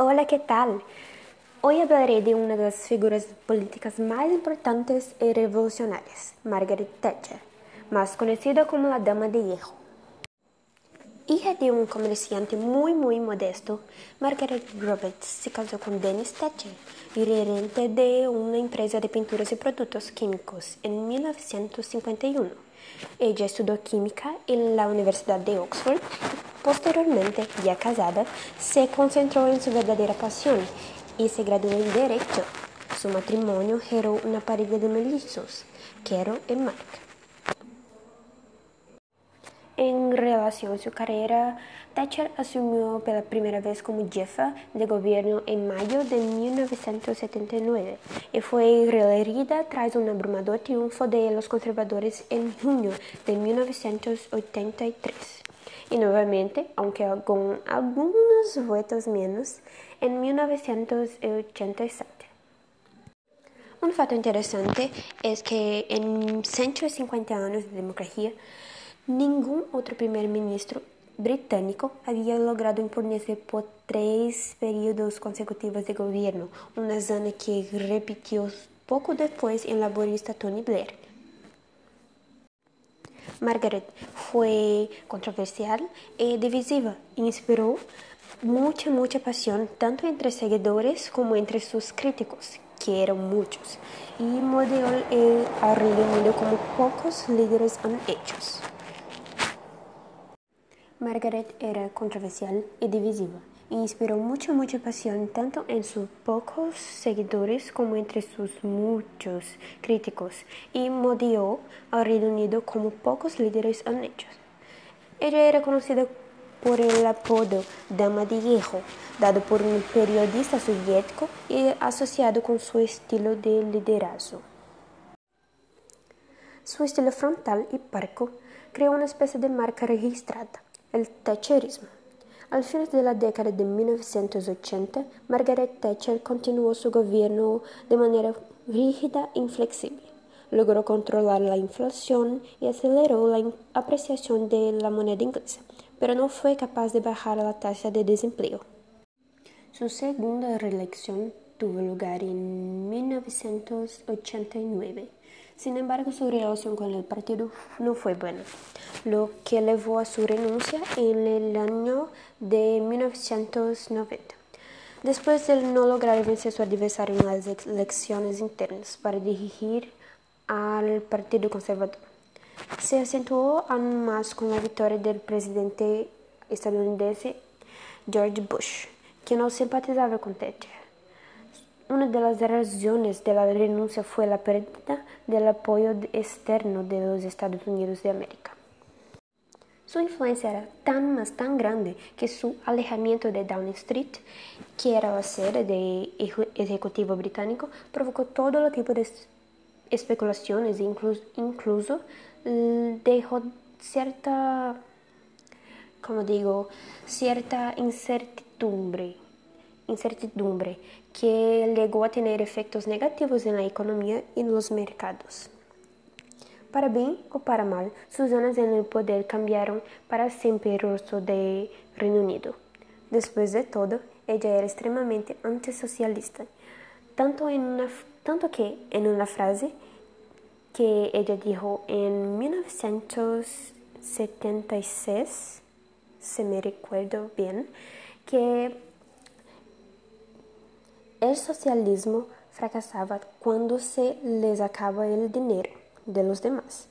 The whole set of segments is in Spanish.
Hola, ¿qué tal? Hoy hablaré de una de las figuras políticas más importantes y revolucionarias, Margaret Thatcher, más conocida como la Dama de Hierro. Hija de un comerciante muy muy modesto, Margaret Roberts se casó con Dennis Thatcher, gerente de una empresa de pinturas y productos químicos, en 1951. Ella estudió química en la Universidad de Oxford Posteriormente, ya casada, se concentró en su verdadera pasión y se graduó en Derecho. Su matrimonio generó una pareja de mellizos, Carol y Mark. En relación a su carrera, Thatcher asumió por la primera vez como jefa de gobierno en mayo de 1979 y fue reelegida tras un abrumador triunfo de los conservadores en junio de 1983 y nuevamente, aunque con algunos votos menos, en 1987. Un fato interesante es que en 150 años de democracia, ningún otro primer ministro británico había logrado imponerse por tres periodos consecutivos de gobierno, una zona que repitió poco después el laborista Tony Blair. Margaret fue controversial y divisiva. Inspiró mucha, mucha pasión tanto entre seguidores como entre sus críticos, que eran muchos, y modeló el Reino Unido como pocos líderes han hecho. Margaret era controversial y divisiva inspiró mucha, mucha pasión tanto en sus pocos seguidores como entre sus muchos críticos y modeló al Reino Unido como pocos líderes han hecho. Ella era conocida por el apodo Dama de Hierro, dado por un periodista soviético y asociado con su estilo de liderazgo. Su estilo frontal y parco creó una especie de marca registrada, el Thatcherismo. Al final de la década de 1980, Margaret Thatcher continuó su gobierno de manera rígida e inflexible. Logró controlar la inflación y aceleró la apreciación de la moneda inglesa, pero no fue capaz de bajar la tasa de desempleo. Su segunda reelección tuvo lugar en 1989. Sin embargo, su relación con el partido no fue buena, lo que llevó a su renuncia en el año de 1990. Después de no lograr vencer su adversario en las elecciones internas para dirigir al Partido Conservador, se acentuó aún más con la victoria del presidente estadounidense George Bush, que no simpatizaba con Thatcher. Una de las razones de la renuncia fue la pérdida del apoyo externo de los Estados Unidos de América. Su influencia era tan más tan grande que su alejamiento de Downing Street, que era la sede del ejecutivo británico, provocó todo tipo de especulaciones incluso, incluso dejó cierta, como digo, cierta incertidumbre incertidumbre que llegó a tener efectos negativos en la economía y los mercados. Para bien o para mal, sus años en el poder cambiaron para siempre el rostro del Reino Unido. Después de todo, ella era extremadamente antisocialista, tanto, tanto que en una frase que ella dijo en 1976, si me recuerdo bien, que el socialismo fracasaba cuando se les acaba el dinero de los demás.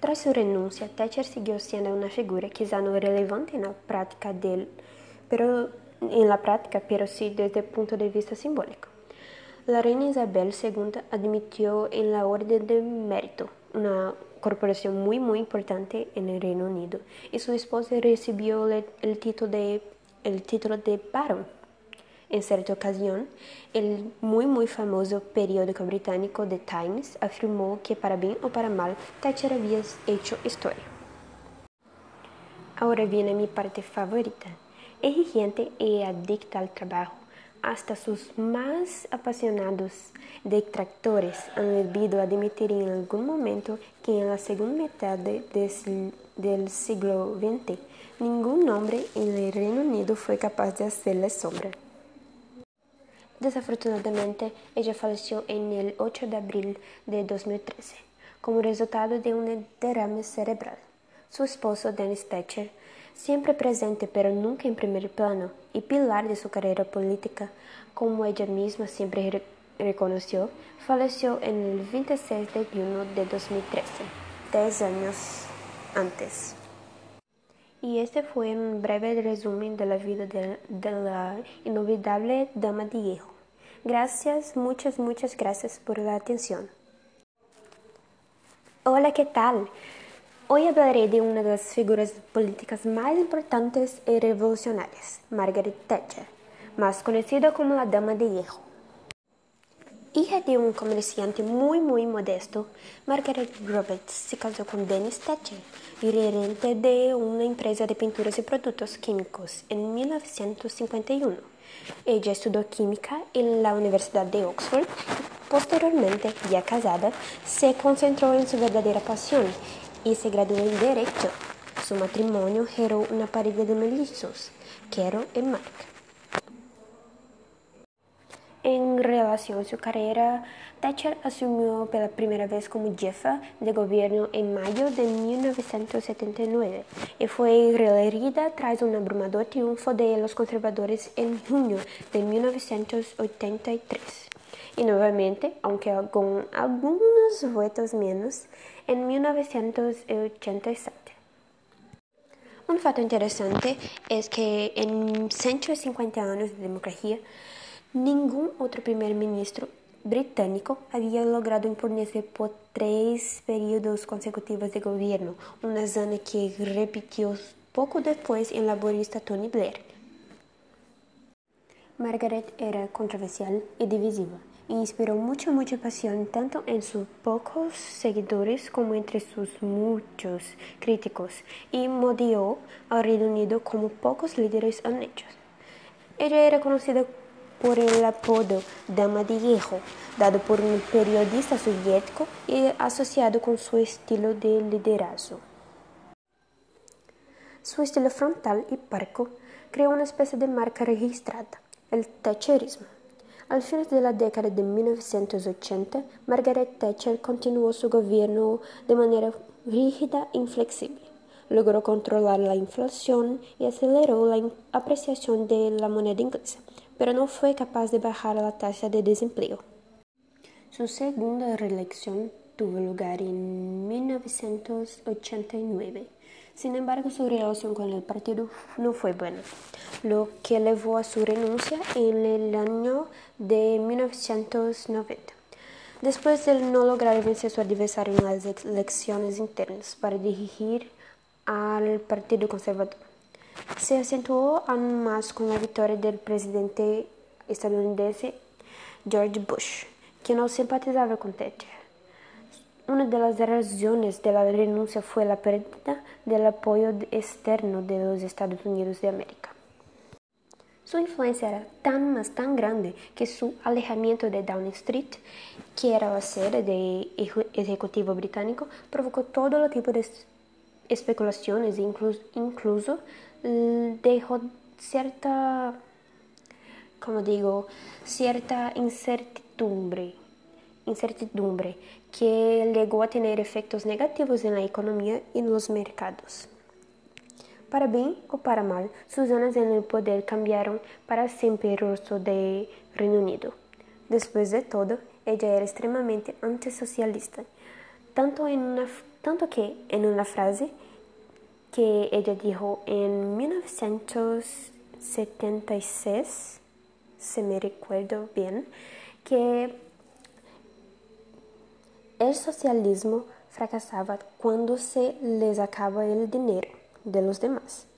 Tras su renuncia, Thatcher siguió siendo una figura quizá no relevante en la práctica del, pero en la práctica, pero sí desde el punto de vista simbólico. La reina Isabel II admitió en la Orden de Mérito, una corporación muy muy importante en el Reino Unido, y su esposa recibió el, el título de el título de barón en cierta ocasión, el muy muy famoso periódico británico The Times afirmó que para bien o para mal, Thatcher había hecho historia. Ahora viene mi parte favorita. Exigente y adicta al trabajo, hasta sus más apasionados detractores han debido admitir en algún momento que en la segunda mitad de, del siglo XX ningún hombre en el Reino Unido fue capaz de hacerle sombra. Desafortunadamente, ella falleció en el 8 de abril de 2013, como resultado de un derrame cerebral. Su esposo, Dennis Thatcher, siempre presente pero nunca en primer plano y pilar de su carrera política, como ella misma siempre reconoció, falleció en el 26 de junio de 2013, 10 años antes. Y este fue un breve resumen de la vida de, la inolvidable Dama de Hierro. Gracias, muchas, muchas gracias por la atención. Hola, ¿qué tal? Hoy hablaré de una de las figuras políticas más importantes y revolucionarias, Margaret Thatcher, más conocida como la Dama de Hierro. Hija de un comerciante muy muy modesto, Margaret Roberts se casó con Dennis Thatcher, gerente de una empresa de pinturas y productos químicos, en 1951. Ella estudió química en la Universidad de Oxford posteriormente, ya casada, se concentró en su verdadera pasión y se graduó en Derecho. Su matrimonio generó una pareja de mellizos, Carol y Mark. En relación a su carrera, Thatcher asumió por la primera vez como jefa de gobierno en mayo de 1979 y fue reelegida tras un abrumador triunfo de los conservadores en junio de 1983. Y nuevamente, aunque con algunos votos menos, en 1987. Un fato interesante es que en 150 años de democracia, Ningún otro primer ministro británico había logrado imponerse por tres periodos consecutivos de gobierno, una hazaña que repitió poco después el laborista Tony Blair. Margaret era controversial y divisiva e inspiró mucha, mucha pasión tanto en sus pocos seguidores como entre sus muchos críticos y modeló al Reino Unido como pocos líderes han hecho. Ella era conocida por el apodo Dama de Hierro, dado por un periodista soviético y asociado con su estilo de liderazgo. Su estilo frontal y parco creó una especie de marca registrada, el Thatcherismo. Al final de la década de 1980, Margaret Thatcher continuó su gobierno de manera rígida e inflexible. Logró controlar la inflación y aceleró la apreciación de la moneda inglesa pero no fue capaz de bajar la tasa de desempleo. Su segunda reelección tuvo lugar en 1989. Sin embargo, su relación con el partido no fue buena, lo que llevó a su renuncia en el año de 1990. Después de no lograr vencer a su adversario en las elecciones internas para dirigir al Partido Conservador se acentuó aún más con la victoria del presidente estadounidense George Bush, que no simpatizaba con Thatcher. Una de las razones de la renuncia fue la pérdida del apoyo externo de los Estados Unidos de América. Su influencia era tan más tan grande que su alejamiento de Downing Street, que era la sede del Ejecutivo británico, provocó todo tipo de especulaciones incluso, incluso dejó cierta, como digo, cierta incertidumbre, incertidumbre que llegó a tener efectos negativos en la economía y en los mercados. Para bien o para mal, sus años en el poder cambiaron para siempre el rostro del Reino Unido. Después de todo, ella era extremadamente antisocialista, tanto, en una, tanto que en una frase que ella dijo en 1976, si me recuerdo bien, que el socialismo fracasaba cuando se les acaba el dinero de los demás.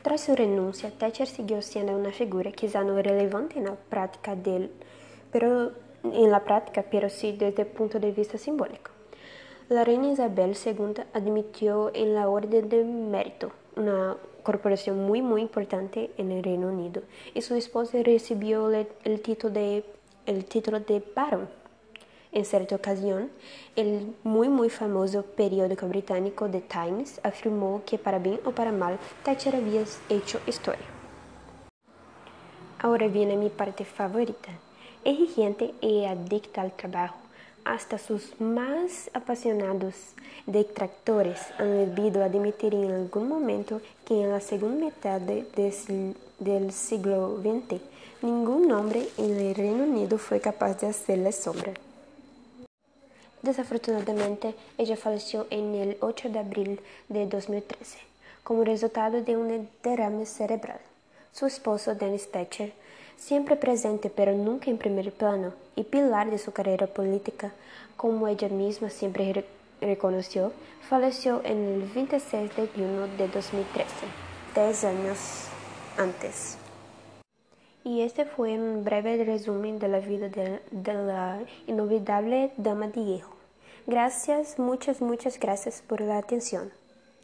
Tras su renuncia, Thatcher siguió siendo una figura quizá no relevante en la práctica del, pero en la práctica, pero sí desde el punto de vista simbólico. La reina Isabel II admitió en la Orden de Mérito, una corporación muy muy importante en el Reino Unido, y su esposa recibió el, título de el título de barón. En cierta ocasión, el muy muy famoso periódico británico The Times afirmó que para bien o para mal, Thatcher había hecho historia. Ahora viene mi parte favorita. Exigente y adicta al trabajo, hasta sus más apasionados detractores han debido admitir en algún momento que en la segunda mitad de, de, del siglo XX ningún hombre en el Reino Unido fue capaz de hacerle sombra. Desafortunadamente, ella falleció en el 8 de abril de 2013 como resultado de un derrame cerebral. Su esposo, Dennis Thatcher, siempre presente pero nunca en primer plano y pilar de su carrera política, como ella misma siempre reconoció, falleció en el 26 de junio de 2013, 10 años antes. Y este fue un breve resumen de la vida de, de la inolvidable dama de hierro. Gracias, muchas, muchas gracias por la atención.